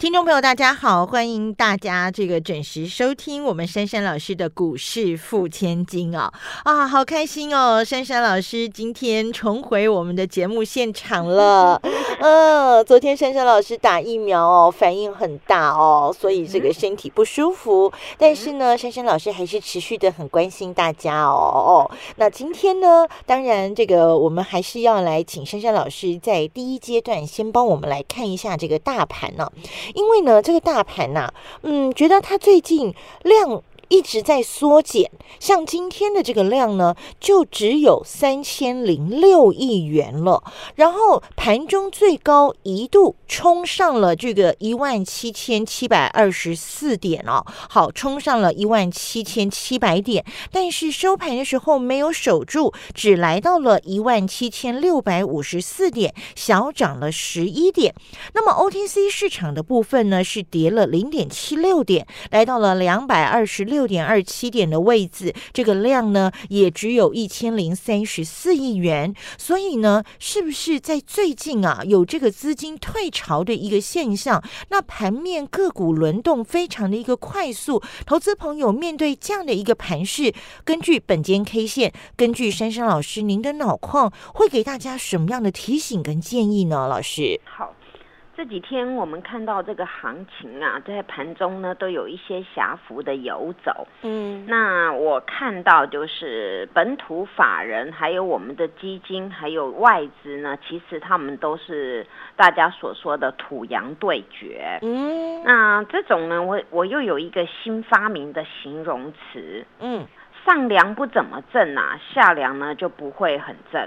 听众朋友，大家好，欢迎大家这个准时收听我们珊珊老师的股市付千金哦啊，好开心哦！珊珊老师今天重回我们的节目现场了。嗯，昨天珊珊老师打疫苗哦，反应很大哦，所以这个身体不舒服。但是呢，珊珊老师还是持续的很关心大家哦哦。那今天呢，当然这个我们还是要来请珊珊老师在第一阶段先帮我们来看一下这个大盘呢。因为呢，这个大盘呐，嗯，觉得它最近量。一直在缩减，像今天的这个量呢，就只有三千零六亿元了。然后盘中最高一度冲上了这个一万七千七百二十四点哦，好，冲上了一万七千七百点，但是收盘的时候没有守住，只来到了一万七千六百五十四点，小涨了十一点。那么 OTC 市场的部分呢，是跌了零点七六点，来到了两百二十六。六点二七点的位置，这个量呢也只有一千零三十四亿元，所以呢，是不是在最近啊有这个资金退潮的一个现象？那盘面个股轮动非常的一个快速，投资朋友面对这样的一个盘势，根据本间 K 线，根据珊珊老师您的脑矿，会给大家什么样的提醒跟建议呢？老师，好。这几天我们看到这个行情啊，在盘中呢都有一些狭幅的游走。嗯，那我看到就是本土法人，还有我们的基金，还有外资呢，其实他们都是大家所说的土洋对决。嗯，那这种呢，我我又有一个新发明的形容词。嗯，上梁不怎么正啊，下梁呢就不会很正。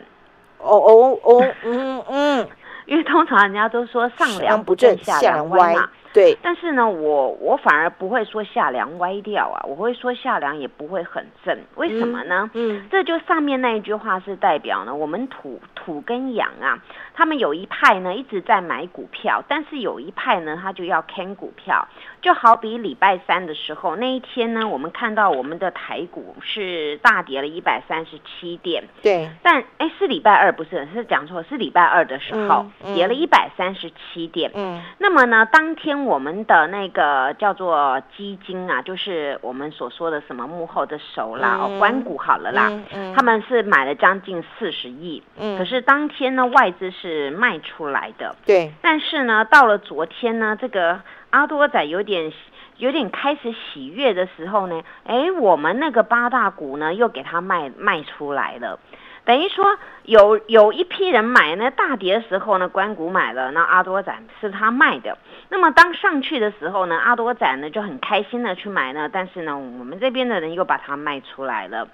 哦哦哦，嗯嗯。因为通常人家都说上梁不正下梁歪嘛。对，但是呢，我我反而不会说下梁歪掉啊，我会说下梁也不会很正，为什么呢？嗯，这就上面那一句话是代表呢，我们土土跟羊啊，他们有一派呢一直在买股票，但是有一派呢他就要看股票，就好比礼拜三的时候那一天呢，我们看到我们的台股是大跌了一百三十七点，对，但哎是礼拜二不是是讲错是礼拜二的时候跌了一百三十七点，嗯，那么呢当天。我们的那个叫做基金啊，就是我们所说的什么幕后的手啦，哦，关谷好了啦，他们是买了将近四十亿，嗯，可是当天呢外资是卖出来的，对，但是呢到了昨天呢，这个阿多仔有点有点开始喜悦的时候呢，哎，我们那个八大股呢又给他卖卖出来了。等于说有有一批人买呢，大跌的时候呢，关谷买了，那阿多仔是他卖的。那么当上去的时候呢，阿多仔呢就很开心的去买呢，但是呢，我们这边的人又把它卖出来了。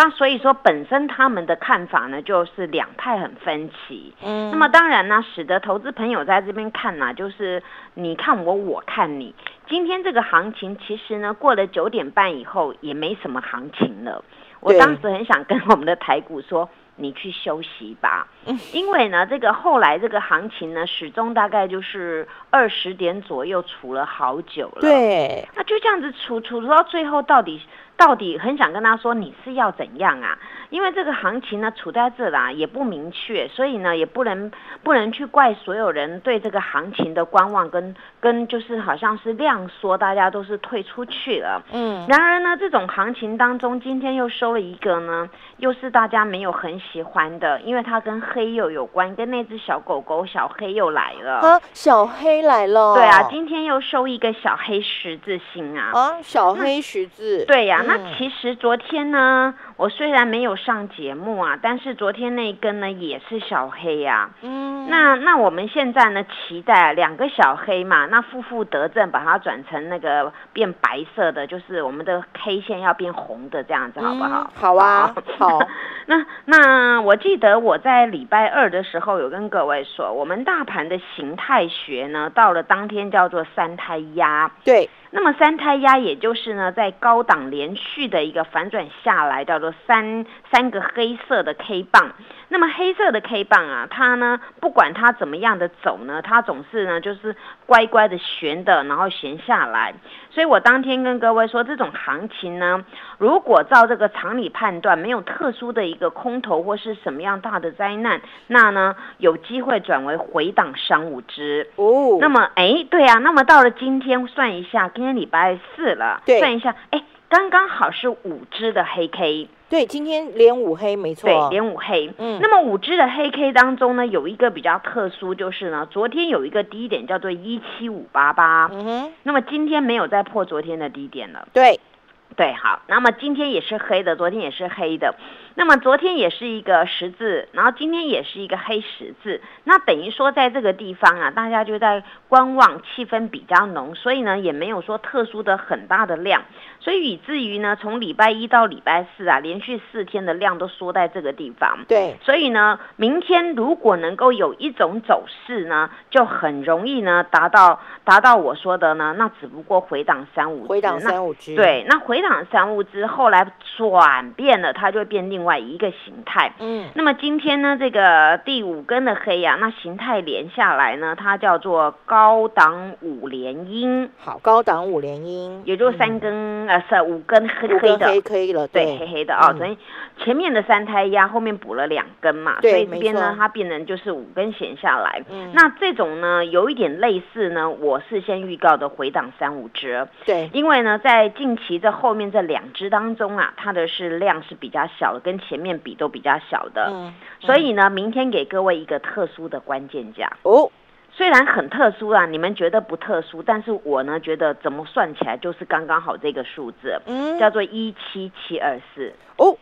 那所以说本身他们的看法呢，就是两派很分歧。嗯，那么当然呢，使得投资朋友在这边看呢，就是你看我，我看你。今天这个行情其实呢，过了九点半以后也没什么行情了。我当时很想跟我们的台股说，你去休息吧，因为呢，这个后来这个行情呢，始终大概就是二十点左右处了好久了，对，那就这样子处处到最后，到底。到底很想跟他说你是要怎样啊？因为这个行情呢处在这啦，也不明确，所以呢也不能不能去怪所有人对这个行情的观望跟跟就是好像是量缩，大家都是退出去了。嗯。然而呢，这种行情当中，今天又收了一个呢，又是大家没有很喜欢的，因为它跟黑又有关，跟那只小狗狗小黑又来了。啊，小黑来了。对啊，今天又收一个小黑十字星啊。啊，小黑十字。对呀。那其实昨天呢，我虽然没有上节目啊，但是昨天那一根呢也是小黑呀。嗯，那那我们现在呢期待两个小黑嘛，那负负得正，把它转成那个变白色的，就是我们的 K 线要变红的这样子，好不好？好啊，好。那那我记得我在礼拜二的时候有跟各位说，我们大盘的形态学呢，到了当天叫做三胎压。对。那么三胎压也就是呢，在高档连续的一个反转下来，叫做三三个黑色的 K 棒。那么黑色的 K 棒啊，它呢不管它怎么样的走呢，它总是呢就是乖乖的悬的，然后悬下来。所以我当天跟各位说，这种行情呢，如果照这个常理判断，没有特殊的一个空头或是什么样大的灾难，那呢有机会转为回档三五只哦。那么哎，对啊，那么到了今天算一下，今天礼拜四了，对算一下，哎，刚刚好是五只的黑 K。对，今天连五黑没错，对，连五黑。嗯。那么五只的黑 K 当中呢，有一个比较特殊，就是呢，昨天有一个低点叫做一七五八八，嗯哼，那么今天没有再破昨天的低点了。对，对，好，那么今天也是黑的，昨天也是黑的，那么昨天也是一个十字，然后今天也是一个黑十字，那等于说在这个地方啊，大家就在观望，气氛比较浓，所以呢也没有说特殊的很大的量，所以以至于呢从礼拜一到礼拜四啊，连续四天的量都缩在这个地方。对，所以呢，明天如果能够有一种走势呢，就很容易呢达到达到我说的呢，那只不过回档三五，回档那三五只，，对，那回档三五之后来转变了，它就会变另外一个形态。嗯，那么今天呢，这个第五根的黑呀、那形态连下来呢，它叫做高档五连阴，好，高档五连阴，也就是三根、呃是五根黑黑的。黑了，对，黑黑的。哦，嗯。所以前面的三胎压后面补了两根嘛，所以这边，呢它变成就是五根弦下来。嗯，那这种呢，有一点类似呢，我事先预告的回档三五折，对，因为呢，在近期这后面这两只当中啊，它的是量是比较小的，跟前面比都比较小的，嗯，所以呢，明天给各位一个特殊的关键价，哦，虽然很特殊啊，你们觉得不特殊，但是我呢觉得怎么算起来就是刚刚好这个数字，嗯，叫做一七七二四。哦，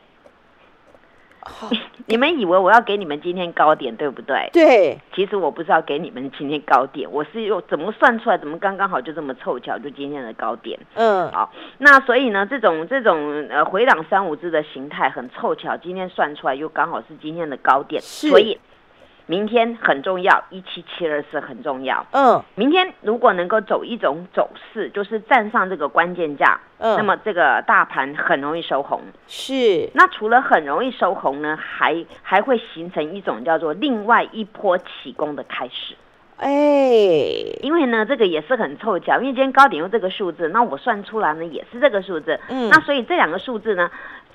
好，你们以为我要给你们今天高点，对不对？对，其实我不是要给你们今天高点，我是用怎么算出来，怎么刚刚好就这么凑巧，就今天的高点。嗯，好，那所以呢，这种这种呃回档三五只的形态很凑巧，今天算出来又刚好是今天的高点，所以明天很重要，一七七二四很重要。嗯，明天如果能够走一种走势，就是站上这个关键价，嗯，那么这个大盘很容易收红。是，那除了很容易收红呢，还还会形成一种叫做另外一波起攻的开始。哎，因为呢，这个也是很凑巧，因为今天高点用这个数字，那我算出来呢也是这个数字，嗯那所以这两个数字呢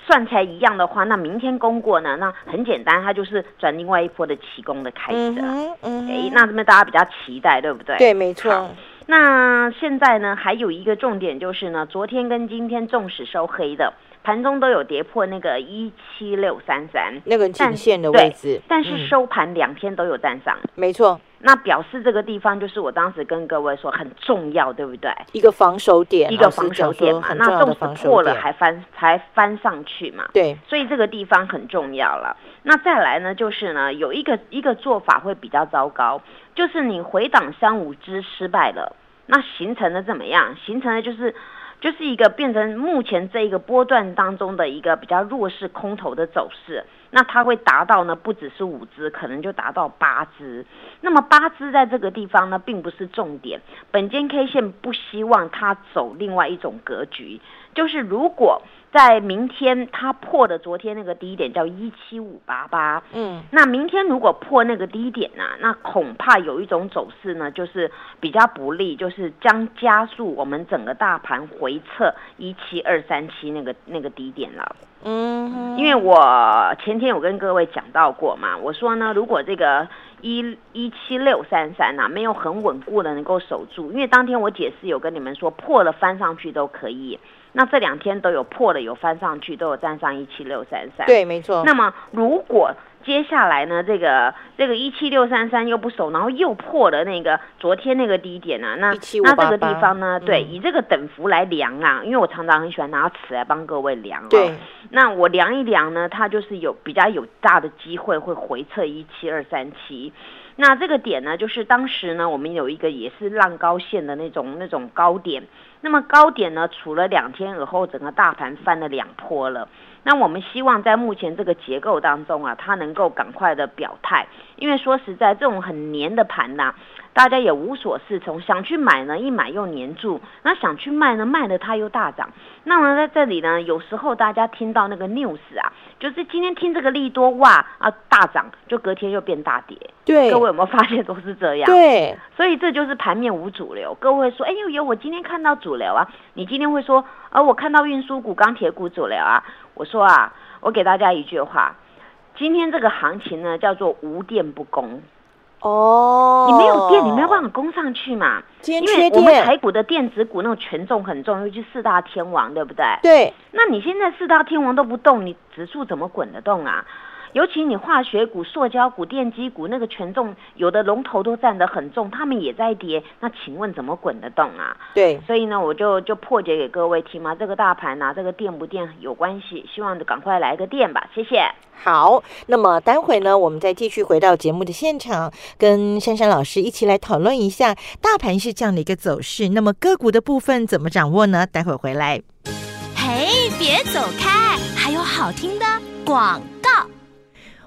算起来一样的话，那明天攻过呢，那很简单，它就是转另外一波的起攻的开始了。嗯，嗯哎、那这边大家比较期待，对不对？对，没错，那现在呢，还有一个重点就是呢，昨天跟今天纵使收黑的，盘中都有跌破那个一七六三三，那个颈线的位置，但是嗯收盘两天都有站上。没错，那表示这个地方就是我当时跟各位说很重要，对不对？一个防守点，一个防守点嘛，那很重破了点，还翻才翻上去嘛，对，所以这个地方很重要了。那再来呢，就是呢有一个一个做法会比较糟糕，就是你回档三五只失败了，那形成的怎么样？形成的就是。就是一个变成目前这一个波段当中的一个比较弱势空头的走势，那它会达到呢不只是五只，可能就达到八只。那么八只在这个地方呢，并不是重点。本间 K 线不希望它走另外一种格局，就是如果在明天它破的昨天那个低点，叫一七五八八。嗯，那明天如果破那个低点呢、那恐怕有一种走势呢，就是比较不利，就是将加速我们整个大盘回撤一七二三七那个那个低点了。嗯，因为我前天有跟各位讲到过嘛，我说呢，如果这个一一七六三三呐没有很稳固的能够守住，因为当天我解释有跟你们说破了翻上去都可以，那这两天都有破的有翻上去，都有站上一七六三三。对，没错，那么如果接下来呢，这个这个一七六三三又不守，然后又破了那个昨天那个低点啊，那那这个地方呢，对，嗯以这个等幅来量啊，因为我常常很喜欢拿尺来帮各位量哦。对，那我量一量呢，它就是有比较有大的机会会回测一七二三七。那这个点呢，就是当时呢，我们有一个也是浪高线的那种那种高点。那么高点呢，除了两天以后，整个大盘翻了两波了。那我们希望在目前这个结构当中啊，它能够赶快的表态，因为说实在，这种很黏的盘呐。大家也无所适从，想去买呢，一买又粘住；那想去卖呢，卖了它又大涨。那么在这里呢，有时候大家听到那个 news 啊，就是今天听这个利多哇啊大涨，就隔天又变大跌。对，各位有没有发现都是这样？对，所以这就是盘面无主流。各位说，哎呦呦，我今天看到主流啊！你今天会说，啊，我看到运输股、钢铁股主流啊。我说啊，我给大家一句话，今天这个行情呢，叫做无电不攻。哦，你没有电，你没有办法攻上去嘛？因为我们台股的电子股那种权重很重，尤其四大天王，对不对？对。那你现在四大天王都不动，你指数怎么滚得动啊？尤其你化学股、塑胶股、电机股那个权重，有的龙头都占得很重，他们也在跌，那请问怎么滚得动啊？对，所以呢，我就就破解给各位听嘛，这个大盘呐，这个电不电有关系，希望赶快来个电吧，谢谢。好，那么待会呢，我们再继续回到节目的现场，跟珊珊老师一起来讨论一下大盘是这样的一个走势，那么个股的部分怎么掌握呢？待会回来。嘿，别走开，还有好听的广告。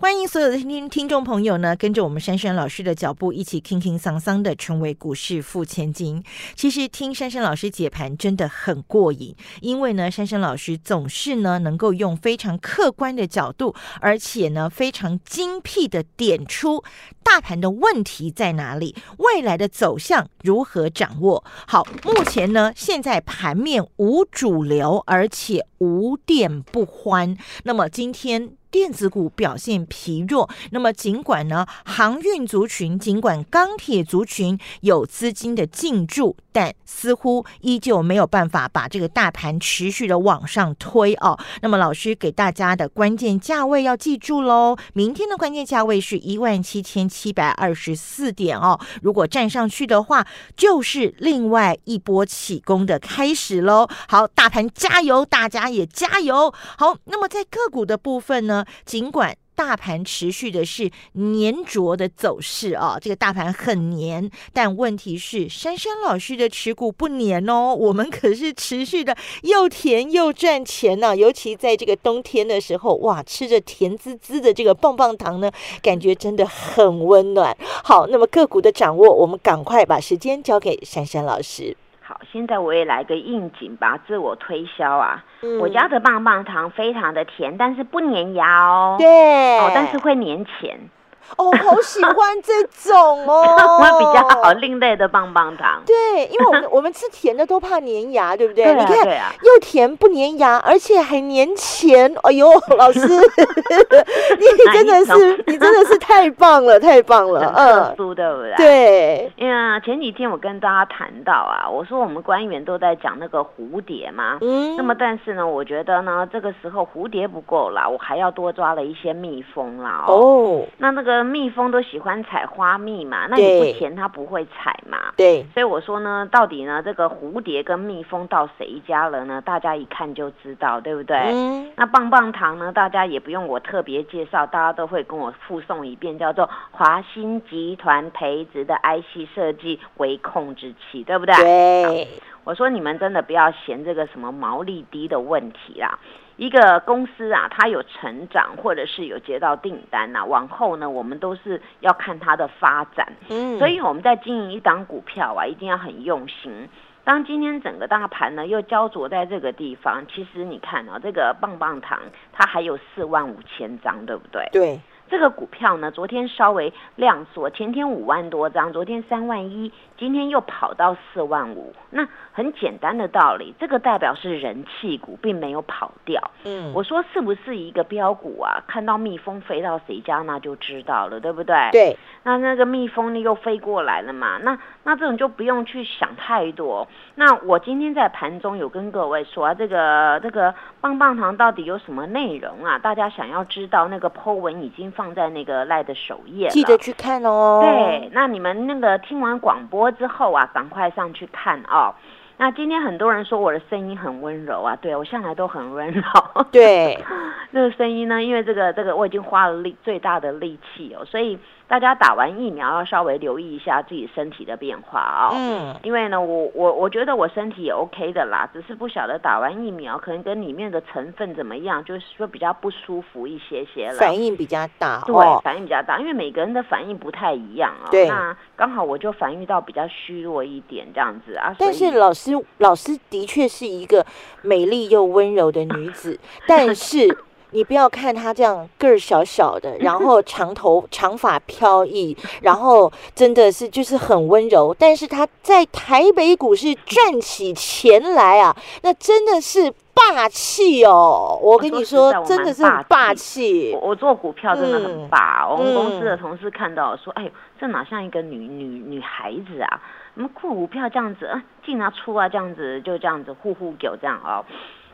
欢迎所有的听听听众朋友呢，跟着我们珊珊老师的脚步，一起轻轻桑桑的成为股市富千金。其实听珊珊老师解盘真的很过瘾，因为呢，珊珊老师总是呢能够用非常客观的角度，而且呢非常精辟的点出大盘的问题在哪里，未来的走向如何掌握。好，目前呢现在盘面无主流，而且无电不欢。那么今天。电子股表现疲弱，那么尽管呢，航运族群、尽管钢铁族群有资金的进驻，但似乎依旧没有办法把这个大盘持续的往上推哦。那么老师给大家的关键价位要记住喽，明天的关键价位是一万七千七百二十四点哦。如果站上去的话，就是另外一波起攻的开始喽。好，大盘加油，大家也加油。好，那么在个股的部分呢？尽管大盘持续的是粘着的走势啊，这个大盘很黏，但问题是珊珊老师的持股不黏哦，我们可是持续的又甜又赚钱呢。尤其在这个冬天的时候，哇，吃着甜滋滋的这个棒棒糖呢，感觉真的很温暖。好，那么个股的掌握，我们赶快把时间交给珊珊老师。好，现在我也来个应景吧，自我推销啊。我家的棒棒糖非常的甜，但是不粘牙哦。对，哦，但是会粘钱。哦，好喜欢这种哦，我比较好另类的棒棒糖。对，因为我们我们吃甜的都怕粘牙，对不对？你看，又甜不粘牙，而且还粘钱。哎呦，老师，你真的是你真的是太棒了，太棒了，嗯，对不对？对，因为前几天我跟大家谈到啊，我说我们官员都在讲那个蝴蝶嘛，嗯，那么但是呢，我觉得呢，这个时候蝴蝶不够啦，我还要多抓了一些蜜蜂啦。哦，那那个。蜜蜂都喜欢采花蜜嘛，那你不甜它不会采嘛。对，所以我说呢，到底呢这个蝴蝶跟蜜蜂到谁家了呢？大家一看就知道，对不对？嗯。那棒棒糖呢？大家也不用我特别介绍，大家都会跟我附送一遍，叫做华新集团培植的 IC 设计微控制器，对不对？对。我说你们真的不要嫌这个什么毛利低的问题啦。一个公司啊，它有成长或者是有接到订单呐，往后呢，我们都是要看它的发展。嗯，所以我们在经营一档股票啊，一定要很用心。当今天整个大盘呢又焦灼在这个地方，其实你看啊，这个棒棒糖它还有四万五千张，对不对？对。这个股票呢，昨天稍微量缩，前天五万多张，昨天三万一，今天又跑到四万五。那很简单的道理，这个代表是人气股，并没有跑掉。嗯，我说是不是一个标股啊？看到蜜蜂飞到谁家，那就知道了，对不对？。对，那那个蜜蜂呢又飞过来了嘛？那那这种就不用去想太多。那我今天在盘中有跟各位说、啊，这个这个棒棒糖到底有什么内容啊？大家想要知道，那个 Po 文已经放在那个赖的首页了。记得去看哦。对，那你们那个听完广播之后啊，赶快上去看哦。那今天很多人说我的声音很温柔啊，对我向来都很温柔。对，那个声音呢，因为这个这个我已经花了力最大的力气哦，所以大家打完疫苗要稍微留意一下自己身体的变化哦。嗯，因为呢，我我我觉得我身体也 OK 的啦，只是不晓得打完疫苗可能跟里面的成分怎么样，就是说比较不舒服一些些了。反应比较大对，哦。反应比较大，因为每个人的反应不太一样啊、对那刚好我就反应到比较虚弱一点这样子啊。但是老师，老师的确是一个美丽又温柔的女子，但是你不要看他这样个儿小小的，然后长头长发飘逸，然后真的是就是很温柔，但是他在台北股市赚起钱来啊，那真的是霸气哦！我跟你说真的是很霸霸气我。我做股票真的嗯很霸、我们公司的嗯同事看到说，哎呦，这哪像一个女女女孩子啊？我们做股票这样子，啊，进啊出啊这样子，就这样子呼呼狗这样哦。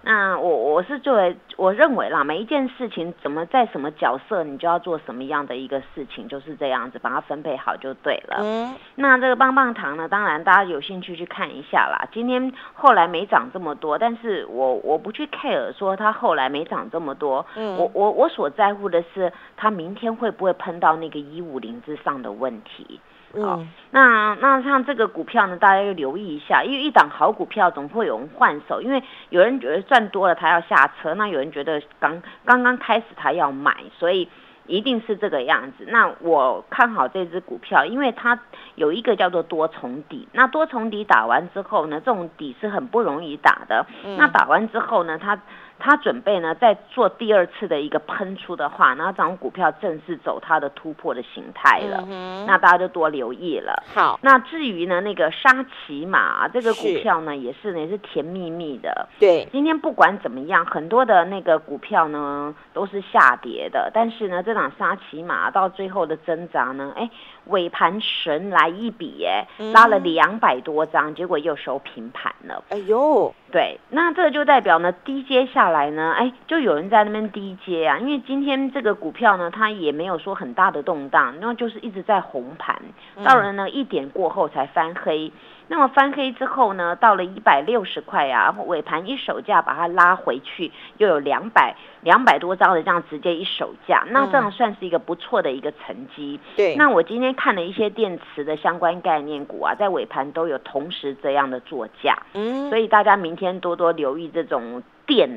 那我我是作为我认为啦，每一件事情怎么在什么角色，你就要做什么样的一个事情，就是这样子，把它分配好就对了。嗯，那这个棒棒糖呢，当然大家有兴趣去看一下啦。今天后来没涨这么多，但是我我不去 care 说它后来没涨这么多，嗯我我我所在乎的是它明天会不会喷到那个一五零之上的问题。好嗯，那那像这个股票呢，大家要留意一下，因为一档好股票总会有人换手，因为有人觉得赚多了他要下车，那有人觉得刚刚刚开始他要买，所以一定是这个样子。那我看好这只股票，因为它有一个叫做多重底，那多重底打完之后呢，这种底是很不容易打的。嗯那打完之后呢，它它准备呢再做第二次的一个喷出的话，那这种股票正式走它的突破的形态了。嗯那大家就多留意了。好，那至于呢，那个沙琪玛这个股票呢，也是呢也是甜蜜蜜的。对，今天不管怎么样，很多的那个股票呢都是下跌的，但是呢，这档沙琪玛到最后的挣扎呢，哎，尾盘神来一笔，哎，拉了嗯两百多张，结果又收平盘了。哎呦，对，那这就代表呢，低阶下来呢，哎，就有人在那边低阶啊，因为今天这个股票呢，它也没有说很大的动荡，然后就是一直在红盘，到了呢一点过后才翻黑。那么翻黑之后呢，到了一百六十块啊，尾盘一手价把它拉回去，又有两百两百多张的这样直接一手价，那这样算是一个不错的一个成绩。对，那我今天看了一些电池的相关概念股啊，在尾盘都有同时这样的作价。嗯，所以大家明天多多留意这种电，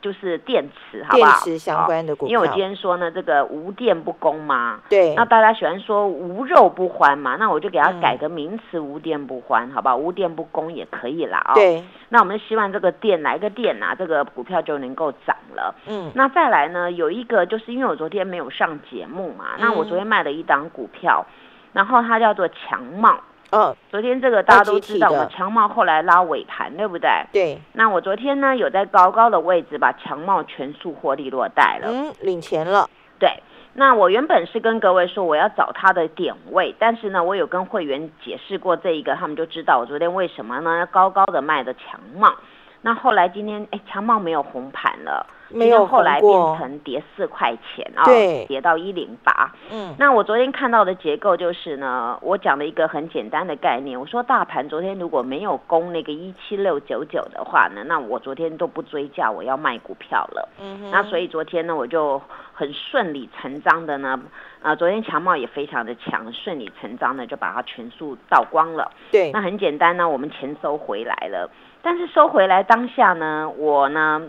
就是电池，好不好？电池相关的股票，好因为我今天说呢，这个无电不供嘛，对，那大家喜欢说无肉不欢嘛，那我就给它嗯改个名词，无电不欢，好不好？无电不供也可以啦，哦。。对，那我们希望这个电来个电啊，这个股票就能够涨了。嗯，那再来呢，有一个就是因为我昨天没有上节目嘛，那我嗯昨天卖了一档股票，然后它叫做强茂。哦，昨天这个大家都知道，我强茂后来拉尾盘，对不对？对，那我昨天呢有在高高的位置把强茂全数获利落袋了。嗯，领钱了，对，那我原本是跟各位说我要找它的点位，但是呢我有跟会员解释过这一个，他们就知道我昨天为什么呢高高的卖的强茂。那后来今天哎强茂没有红盘了，没有后来变成跌四块钱啊、对跌到一零八。嗯，那我昨天看到的结构就是呢，我讲了一个很简单的概念，我说大盘昨天如果没有攻那个一七六九九的话呢，那我昨天都不追价，我要卖股票了。嗯哼那所以昨天呢，我就很顺理成章的呢，啊，昨天强茂也非常的强，顺理成章的就把它全数倒光了。对那，很简单呢，我们钱收回来了，但是收回来当下呢，我呢。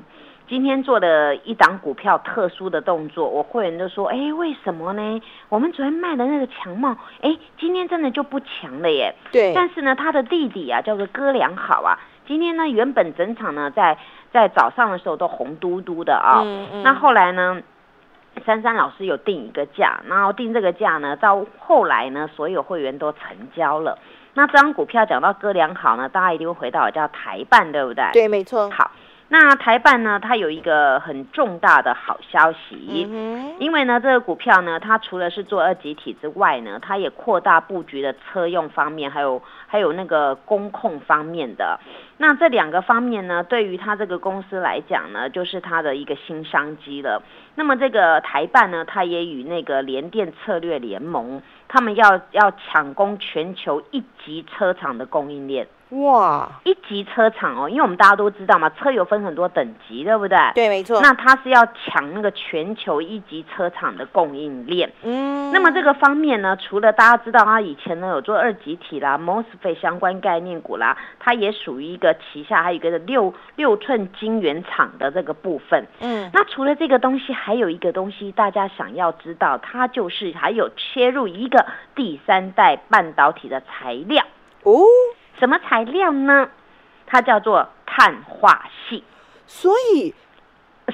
今天做的一档股票特殊的动作，我会员就说：“哎，为什么呢？我们昨天卖的那个强茂，哎，今天真的就不强了耶。对，但是呢，他的弟弟啊，叫做哥良好啊，今天呢，原本整场呢，在在早上的时候都红嘟嘟的啊、嗯嗯那后来呢，珊珊老师有定一个价，然后定这个价呢，到后来呢，所有会员都成交了。那这张股票讲到哥良好呢，大家一定会回到叫台办，对不对？对，没错。好。那台办呢？它有一个很重大的好消息，因为呢，这个股票呢，它除了是做二级体之外呢，它也扩大布局的车用方面，还有还有那个工控方面的。那这两个方面呢，对于它这个公司来讲呢，就是它的一个新商机了。那么这个台办呢，它也与那个联电策略联盟，他们要要抢攻全球一级车厂的供应链。哇，一级车厂哦，因为我们大家都知道嘛，车有分很多等级，对不对？对，没错。那它是要抢那个全球一级车厂的供应链。嗯。那么这个方面呢，除了大家知道它以前呢有做二级体啦、mosfet 相关概念股啦，它也属于一个旗下还有一个六六寸晶圆厂的这个部分。嗯。那除了这个东西，还有一个东西大家想要知道，它就是还有切入一个第三代半导体的材料。哦。什么材料呢？它叫做碳化系，所以。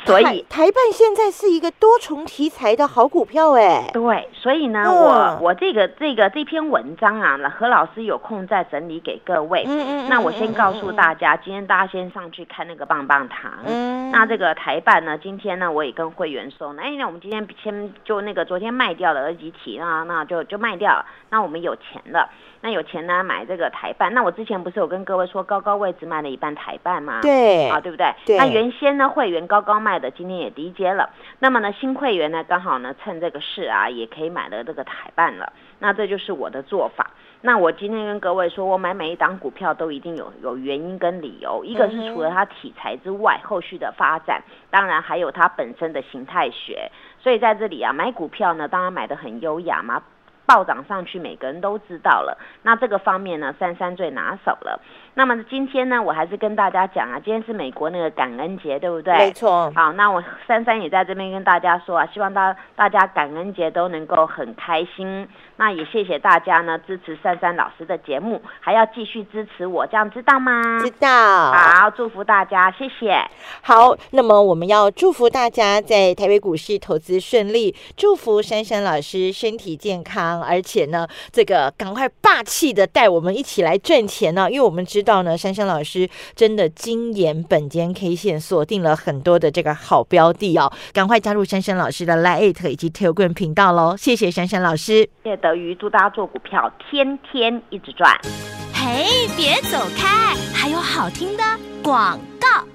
所以台办现在是一个多重题材的好股票哎，对，所以呢，我我这个这个这篇文章啊，何老师有空再整理给各位。嗯嗯。那我先告诉大家，今天大家先上去看那个棒棒糖。嗯。那这个台办呢，今天呢，我也跟会员说，哎，那我们今天先就那个昨天卖掉的二级体啊，那就就卖掉了。那我们有钱了，那有钱呢买这个台办。那我之前不是有跟各位说，高高位置卖了一半台办吗？对。啊，对不对？对。那原先呢，会员高高。卖的今天也低阶了，那么呢，新会员呢刚好呢趁这个事啊，也可以买了这个台办了。那这就是我的做法。那我今天跟各位说，我买每一档股票都一定有有原因跟理由，一个是除了它题材之外，后续的发展，当然还有它本身的形态学。所以在这里啊，买股票呢，当然买的很优雅嘛。暴涨上去，每个人都知道了。那这个方面呢，珊珊最拿手了。那么今天呢，我还是跟大家讲啊，今天是美国那个感恩节，对不对？没错。好，那我珊珊也在这边跟大家说啊，希望大大家感恩节都能够很开心。那也谢谢大家呢，支持珊珊老师的节目，还要继续支持我，这样知道吗？知道。好，祝福大家，谢谢。好，那么我们要祝福大家在台北股市投资顺利，祝福珊珊老师身体健康，而且呢，这个赶快霸气的带我们一起来赚钱呢，因为我们知道呢，珊珊老师真的精研本间 K 线，锁定了很多的这个好标的哦，赶快加入珊珊老师的 Lite 以及 Telegram 频道喽，谢谢珊珊老师。德瑜祝大家做股票天天一直赚。嘿，别走开，还有好听的广告。